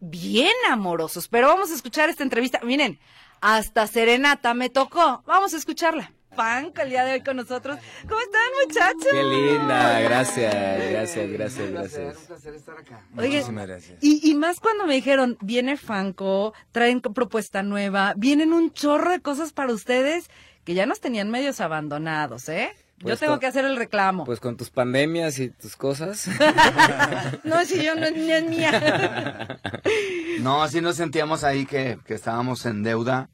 bien amorosos. Pero vamos a escuchar esta entrevista. Miren, hasta Serenata me tocó. Vamos a escucharla. Panco el día de hoy con nosotros. ¿Cómo están, muchachos? Qué linda, gracias, gracias, gracias, gracias. Un placer estar acá. Oye, Muchísimas gracias. Y, y más cuando me dijeron, viene Fanco, traen propuesta nueva, vienen un chorro de cosas para ustedes que ya nos tenían medios abandonados, ¿eh? Yo Pues tengo con- que hacer el reclamo. Pues con tus pandemias y tus cosas. [laughs] no, si yo no, no es mía. No, sí nos sentíamos ahí que, que estábamos en deuda,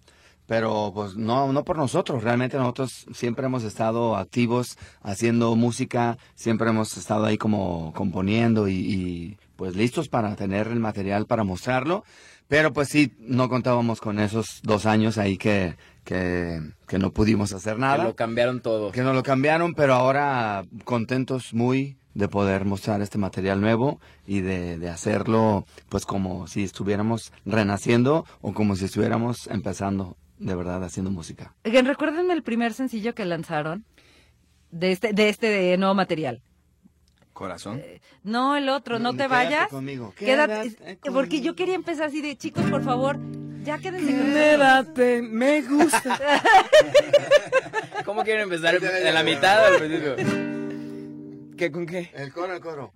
pero pues no, no por nosotros, realmente nosotros siempre hemos estado activos haciendo música, siempre hemos estado ahí como componiendo y, y, pues listos para tener el material para mostrarlo, pero pues sí, no contábamos con esos dos años ahí que, que, que no pudimos hacer nada. Que lo cambiaron todo. Que no lo cambiaron, pero ahora contentos muy de poder mostrar este material nuevo y de, de hacerlo pues como si estuviéramos renaciendo o como si estuviéramos empezando de verdad haciendo música. Oigan, recuérdenme el primer sencillo que lanzaron de este, de este de nuevo material. Corazón. No, el otro, no te Quédate vayas. conmigo, Quédate- quédate porque yo quería empezar así de chicos, por favor, ya quédense con. Quédate, me gusta. [laughs] ¿Cómo quieren empezar? ¿En la mitad o al principio? ¿Qué, con qué? El coro, el coro.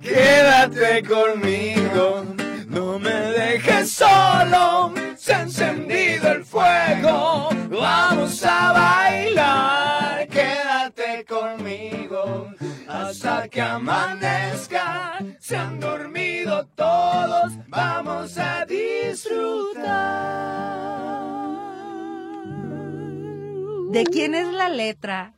Quédate conmigo, no me dejes solo, se ha encendido el fuego, vamos a bailar, quédate conmigo, hasta que amanezca, se han dormido todos, vamos a disfrutar. ¿De quién es la letra?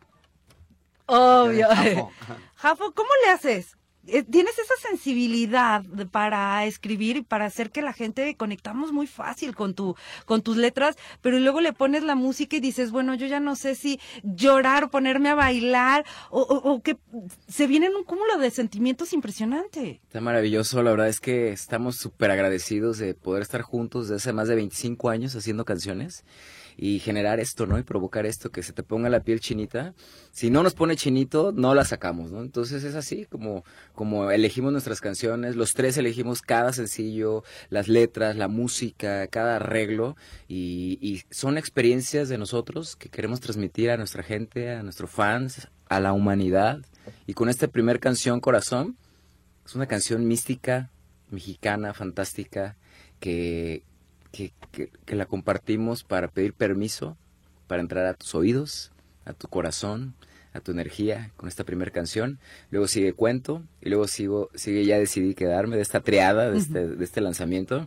Obvio. Jafo. [laughs] Jafo, ¿cómo le haces? Eh, Tienes esa sensibilidad para escribir y para hacer que la gente conectamos muy fácil con tu con tus letras, pero luego le pones la música y dices, bueno, yo ya no sé si llorar o ponerme a bailar o, o- o que se vienen un cúmulo de sentimientos impresionante. Está maravilloso, la verdad es que estamos súper agradecidos de poder estar juntos desde hace más de 25 años haciendo canciones y generar esto, ¿no? Y provocar esto, que se te ponga la piel chinita. Si no nos pone chinito, no la sacamos, ¿no? Entonces es así como, como elegimos nuestras canciones, los tres elegimos cada sencillo, las letras, la música, cada arreglo y, son experiencias de nosotros que queremos transmitir a nuestra gente, a nuestros fans, a la humanidad. Y con esta primer canción, Corazón, es una canción mística, mexicana, fantástica, que, que, que- que la compartimos para pedir permiso, para entrar a tus oídos, a tu corazón, a tu energía con esta primera canción. Luego sigue Cuento y luego sigo, sigue Ya decidí quedarme de esta triada, de este, de este lanzamiento.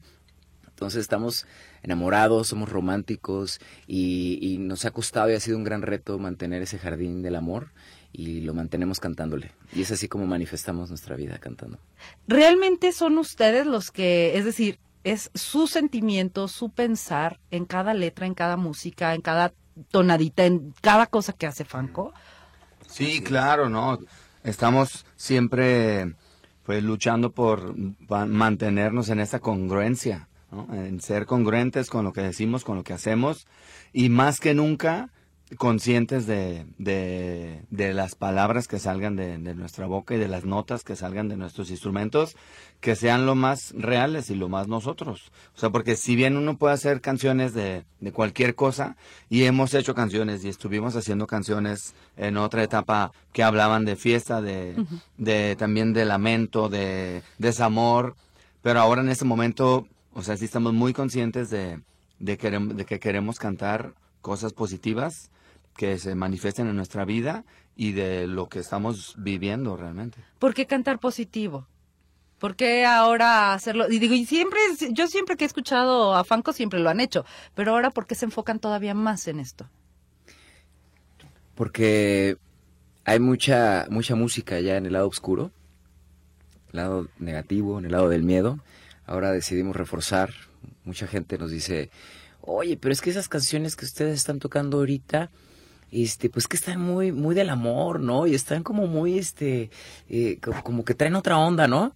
Entonces estamos enamorados, somos románticos y, y nos ha costado y ha sido un gran reto mantener ese jardín del amor y lo mantenemos cantándole. Y es así como manifestamos nuestra vida cantando. Realmente son ustedes los que, es decir, es su sentimiento, su pensar en cada letra, en cada música, en cada tonadita, en cada cosa que hace Franco. Sí, claro, no. Estamos siempre pues luchando por mantenernos en esa congruencia, ¿no? en ser congruentes con lo que decimos, con lo que hacemos y más que nunca conscientes de, de, de las palabras que salgan de, de nuestra boca y de las notas que salgan de nuestros instrumentos, que sean lo más reales y lo más nosotros. O sea, porque si bien uno puede hacer canciones de, cualquier cosa, y hemos hecho canciones y estuvimos haciendo canciones en otra etapa que hablaban de fiesta, de, de también de lamento, de desamor, pero ahora en este momento, o sea, sí estamos muy conscientes de, de que queremos cantar cosas positivas que se manifiesten en nuestra vida y de lo que estamos viviendo realmente. ¿Por qué cantar positivo? ¿Por qué ahora hacerlo? Y digo, y siempre, yo siempre que he escuchado a Franco siempre lo han hecho, pero ahora ¿por qué se enfocan todavía más en esto? Porque hay mucha, mucha música ya en el lado oscuro, el lado negativo, en el lado del miedo. Ahora decidimos reforzar. Mucha gente nos dice, oye, pero es que esas canciones que ustedes están tocando ahorita, este, pues que están muy, muy del amor, ¿no? Y están como muy, este, eh, co- como que traen otra onda, ¿no?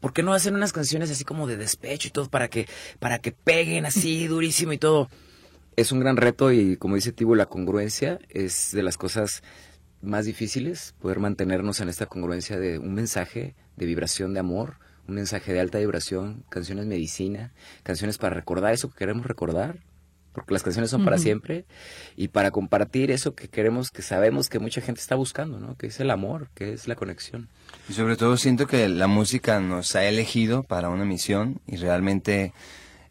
¿Por qué no hacen unas canciones así como de despecho y todo para que, para que peguen así durísimo y todo? Es un gran reto y como dice Tibo, la congruencia es de las cosas más difíciles, poder mantenernos en esta congruencia de un mensaje de vibración de amor, un mensaje de alta vibración, canciones medicina, canciones para recordar eso que queremos recordar, porque las canciones son para siempre, y para compartir eso que queremos, que sabemos que mucha gente está buscando, ¿no? Que es el amor, que es la conexión. Y sobre todo siento que la música nos ha elegido para una misión y realmente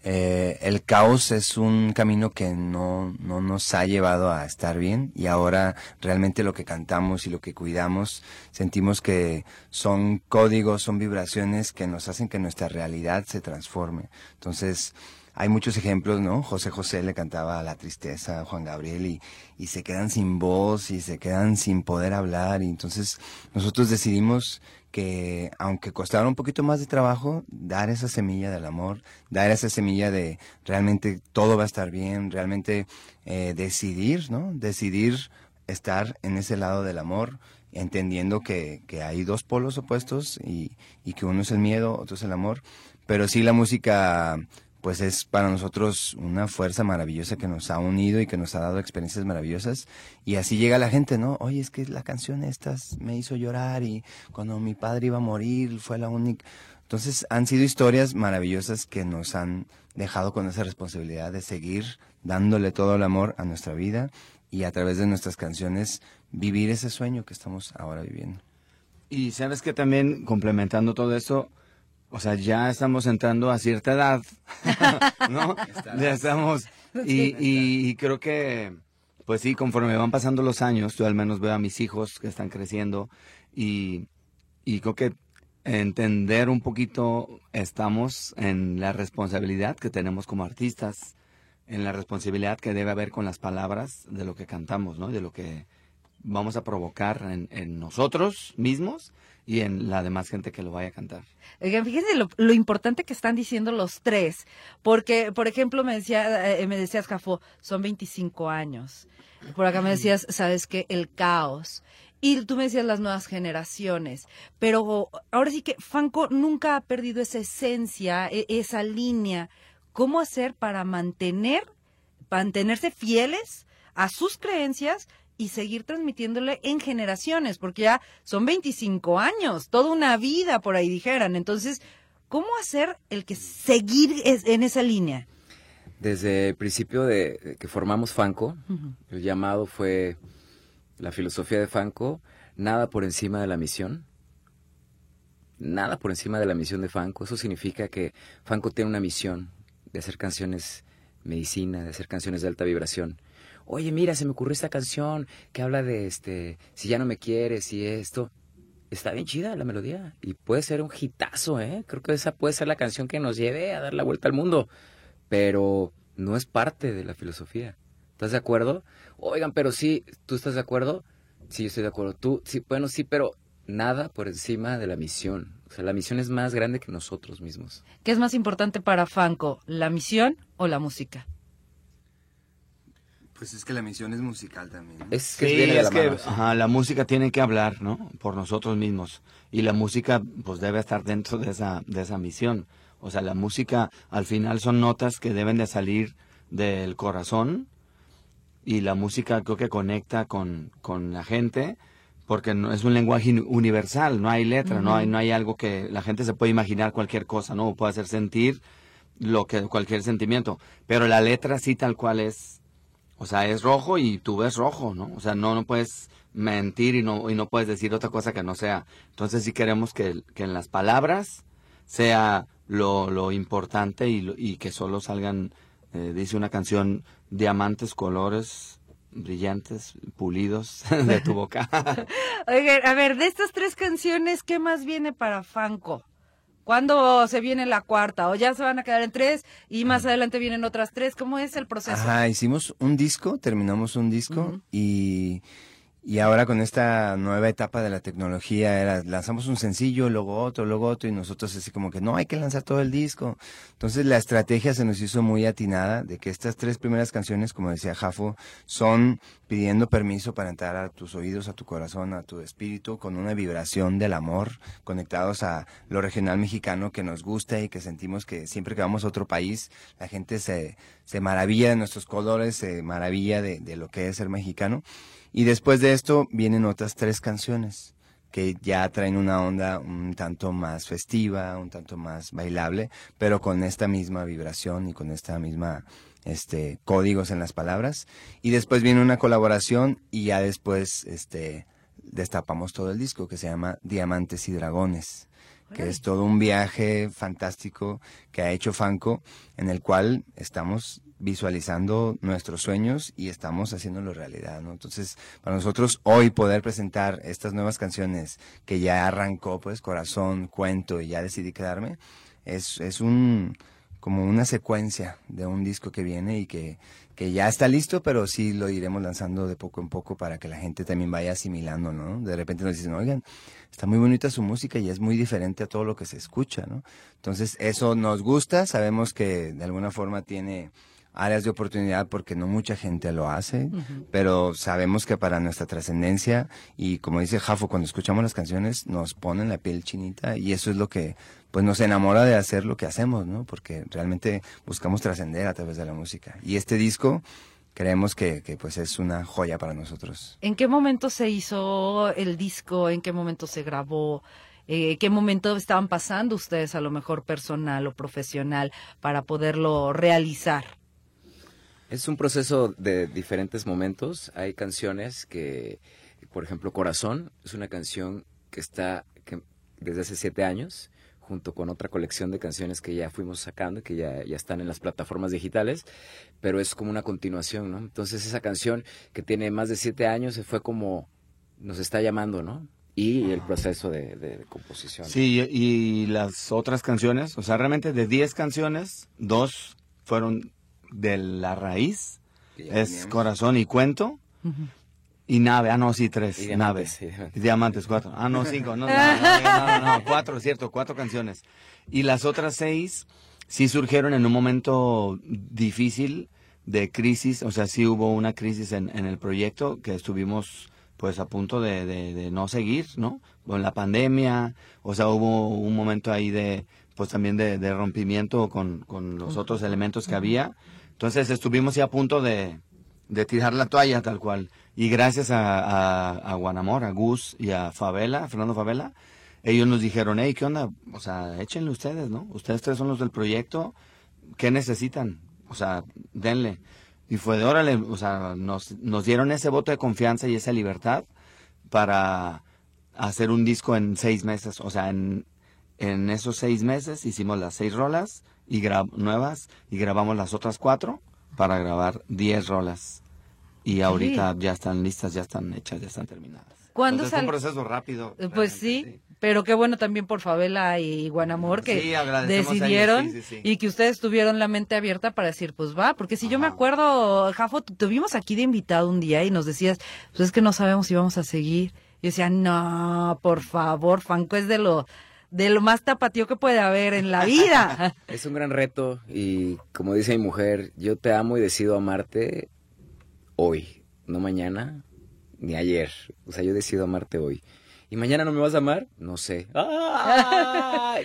eh, el caos es un camino que no, no nos ha llevado a estar bien y ahora realmente lo que cantamos y lo que cuidamos sentimos que son códigos, son vibraciones que nos hacen que nuestra realidad se transforme. Entonces hay muchos ejemplos, ¿no? José José le cantaba La tristeza a Juan Gabriel y, y se quedan sin voz y se quedan sin poder hablar y entonces nosotros decidimos que aunque costara un poquito más de trabajo, dar esa semilla del amor, dar esa semilla de realmente todo va a estar bien, realmente eh, decidir, ¿no? Decidir estar en ese lado del amor, entendiendo que, que hay dos polos opuestos y, y que uno es el miedo, otro es el amor, pero sí la música pues es para nosotros una fuerza maravillosa que nos ha unido y que nos ha dado experiencias maravillosas. Y así llega la gente, ¿no? Oye, es que la canción esta me hizo llorar y cuando mi padre iba a morir fue la única. Entonces han sido historias maravillosas que nos han dejado con esa responsabilidad de seguir dándole todo el amor a nuestra vida y a través de nuestras canciones vivir ese sueño que estamos ahora viviendo. Y sabes que también complementando todo eso, o sea, ya estamos entrando a cierta edad, [laughs] ¿no? ya estamos, y, y, creo que, pues sí, conforme van pasando los años, yo al menos veo a mis hijos que están creciendo y, y creo que entender un poquito estamos en la responsabilidad que tenemos como artistas, en la responsabilidad que debe haber con las palabras de lo que cantamos, ¿no? De lo que vamos a provocar en, en nosotros mismos y en la demás gente que lo vaya a cantar. Oigan, fíjense lo, importante que están diciendo los tres, porque, por ejemplo, me decía, eh, me decías, Jafo, son 25 años. Por acá me decías, sabes que el caos. Y tú me decías las nuevas generaciones. Pero ahora sí que Fanco nunca ha perdido esa esencia, e, esa línea. ¿Cómo hacer para mantener, mantenerse fieles a sus creencias, y seguir transmitiéndole en generaciones, porque ya son 25 años, toda una vida por ahí dijeran. Entonces, ¿cómo hacer el que seguir en esa línea? Desde el principio de que formamos Fanco, el llamado fue la filosofía de Fanco, nada por encima de la misión. Nada por encima de la misión de Fanco. Eso significa que Fanco tiene una misión de hacer canciones medicina, de hacer canciones de alta vibración oye, mira, se me ocurrió esta canción que habla de este, si ya no me quieres y esto. Está bien chida la melodía y puede ser un hitazo, ¿eh? Creo que esa puede ser la canción que nos lleve a dar la vuelta al mundo, pero no es parte de la filosofía. ¿Estás de acuerdo? Oigan, pero sí, ¿tú estás de acuerdo? Sí, yo estoy de acuerdo. Tú, sí, bueno, sí, pero nada por encima de la misión. O sea, la misión es más grande que nosotros mismos. ¿Qué es más importante para Fanco, la misión o la música? Pues es que la misión es musical también. Es que, es que la música tiene que hablar, ¿no? Por nosotros mismos. Y la música, pues debe estar dentro de esa, de esa misión. O sea, la música al final son notas que deben de salir del corazón. Y la música creo que conecta con, con la gente porque no, es un lenguaje universal, no hay letra, no, hay, no hay algo que la gente se puede imaginar cualquier cosa, ¿no? puede hacer sentir lo que cualquier sentimiento, pero la letra sí tal cual es o sea, es rojo y tú ves rojo, ¿no? O sea, no, no puedes mentir y no, y no puedes decir otra cosa que no sea. Entonces sí queremos que, que en las palabras sea lo, lo importante y, y que solo salgan, eh, dice una canción, diamantes, colores, brillantes, pulidos [laughs] de tu boca. [laughs] Oigan, a ver, de estas tres canciones, ¿qué más viene para Fanco? ¿Cuándo se viene la cuarta? ¿O ya se van a quedar en tres y más adelante vienen otras tres? ¿Cómo es el proceso? Ah, hicimos un disco, terminamos un disco y y ahora con esta nueva etapa de la tecnología, era, lanzamos un sencillo, luego otro, luego otro, y nosotros así como que no, hay que lanzar todo el disco. Entonces la estrategia se nos hizo muy atinada de que estas tres primeras canciones, como decía Jafo, son pidiendo permiso para entrar a tus oídos, a tu corazón, a tu espíritu, con una vibración del amor, conectados a lo regional mexicano que nos gusta y que sentimos que siempre que vamos a otro país, la gente se, se maravilla de nuestros colores, se maravilla de, de lo que es ser mexicano. Y después de esto vienen otras tres canciones que ya traen una onda un tanto más festiva, un tanto más bailable, pero con esta misma vibración y con esta misma este códigos en las palabras y después viene una colaboración y ya después este destapamos todo el disco que se llama Diamantes y Dragones que es todo un viaje fantástico que ha hecho Fanco en el cual estamos visualizando nuestros sueños y estamos haciéndolo realidad, ¿no? Entonces, para nosotros hoy poder presentar estas nuevas canciones que ya arrancó, pues, Corazón, Cuento y ya decidí quedarme, es, es un, como una secuencia de un disco que viene y que, que ya está listo, pero sí lo iremos lanzando de poco en poco para que la gente también vaya asimilando, ¿no? De repente nos dicen, oigan, está muy bonita su música y es muy diferente a todo lo que se escucha, ¿no? Entonces, eso nos gusta, sabemos que de alguna forma tiene áreas de oportunidad porque no mucha gente lo hace, pero sabemos que para nuestra trascendencia y como dice Jafo, cuando escuchamos las canciones nos ponen la piel chinita y eso es lo que pues nos enamora de hacer lo que hacemos, ¿no? Porque realmente buscamos trascender a través de la música. Y este disco creemos que, que, pues es una joya para nosotros. ¿En qué momento se hizo el disco? ¿En qué momento se grabó? Eh, ¿Qué momento estaban pasando ustedes a lo mejor personal o profesional para poderlo realizar? Es un proceso de diferentes momentos. Hay canciones que, por ejemplo, Corazón es una canción que está que, desde hace siete años, junto con otra colección de canciones que ya fuimos sacando, que ya, ya están en las plataformas digitales, pero es como una continuación, ¿no? Entonces esa canción que tiene más de siete años fue como nos está llamando, ¿no? y el proceso de, de, composición. Sí, y las otras canciones, o sea, realmente de 10 canciones, dos fueron de la raíz, es corazón y cuento. Y nave, ah, no, sí, tres. Y diamantes, nave. diamantes, cuatro. Ah, no, cinco. No, no, no, no, cuatro, cierto, cuatro canciones. Y las otras seis sí surgieron en un momento difícil de crisis. O sea, sí hubo una crisis en, en el proyecto que estuvimos pues a punto de, de, no seguir, ¿no? Con la pandemia, o sea, hubo un momento ahí de, pues también de, de rompimiento con, con los otros elementos que había. Entonces estuvimos ya a punto de, tirar la toalla tal cual. Y gracias a, a, Guanamor, a Gus y a Favela, Fernando Favela, ellos nos dijeron, hey, ¿qué onda? O sea, échenle ustedes, ¿no? Ustedes tres son los del proyecto, ¿qué necesitan? O sea, denle. Y fue de órale, o sea, nos, nos dieron ese voto de confianza y esa libertad para hacer un disco en seis meses. O sea, en, en esos seis meses hicimos las seis rolas y nuevas y grabamos las otras cuatro para grabar diez rolas. Y ahorita ya están listas, ya están hechas, ya están terminadas. ¿Cuándo es un proceso rápido. Eh, pues sí, pero qué bueno también por Favela y Guanamor que decidieron y que ustedes tuvieron la mente abierta para decir, pues va, porque si yo me acuerdo, Jafo, tuvimos aquí de invitado un día y nos decías, pues es que no sabemos si vamos a seguir. Y decía, no, por favor, Fanco es de lo de lo más tapatío que puede haber en la vida. [laughs] es un gran reto y como dice mi mujer, yo te amo y decido amarte hoy, no mañana ni ayer. O sea, yo decido amarte hoy. ¿Y mañana no me vas a amar? No sé.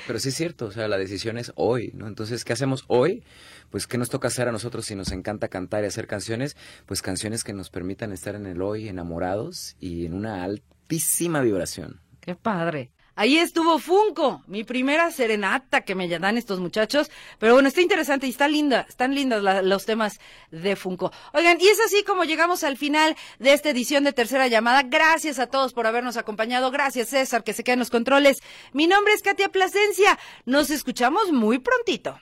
Pero sí es cierto, o sea, la decisión es hoy, ¿no? Entonces, ¿qué hacemos hoy? Pues, ¿qué nos toca hacer a nosotros si nos encanta cantar y hacer canciones? Pues canciones que nos permitan estar en el hoy enamorados y en una altísima vibración. Qué padre. Ahí estuvo Funko, mi primera serenata que me dan estos muchachos. Pero bueno, está interesante y está linda, están lindas los temas de Funko. Oigan, y es así como llegamos al final de esta edición de Tercera Llamada. Gracias a todos por habernos acompañado. Gracias, César, que se quedan los controles. Mi nombre es Katia Plasencia. Nos escuchamos muy prontito.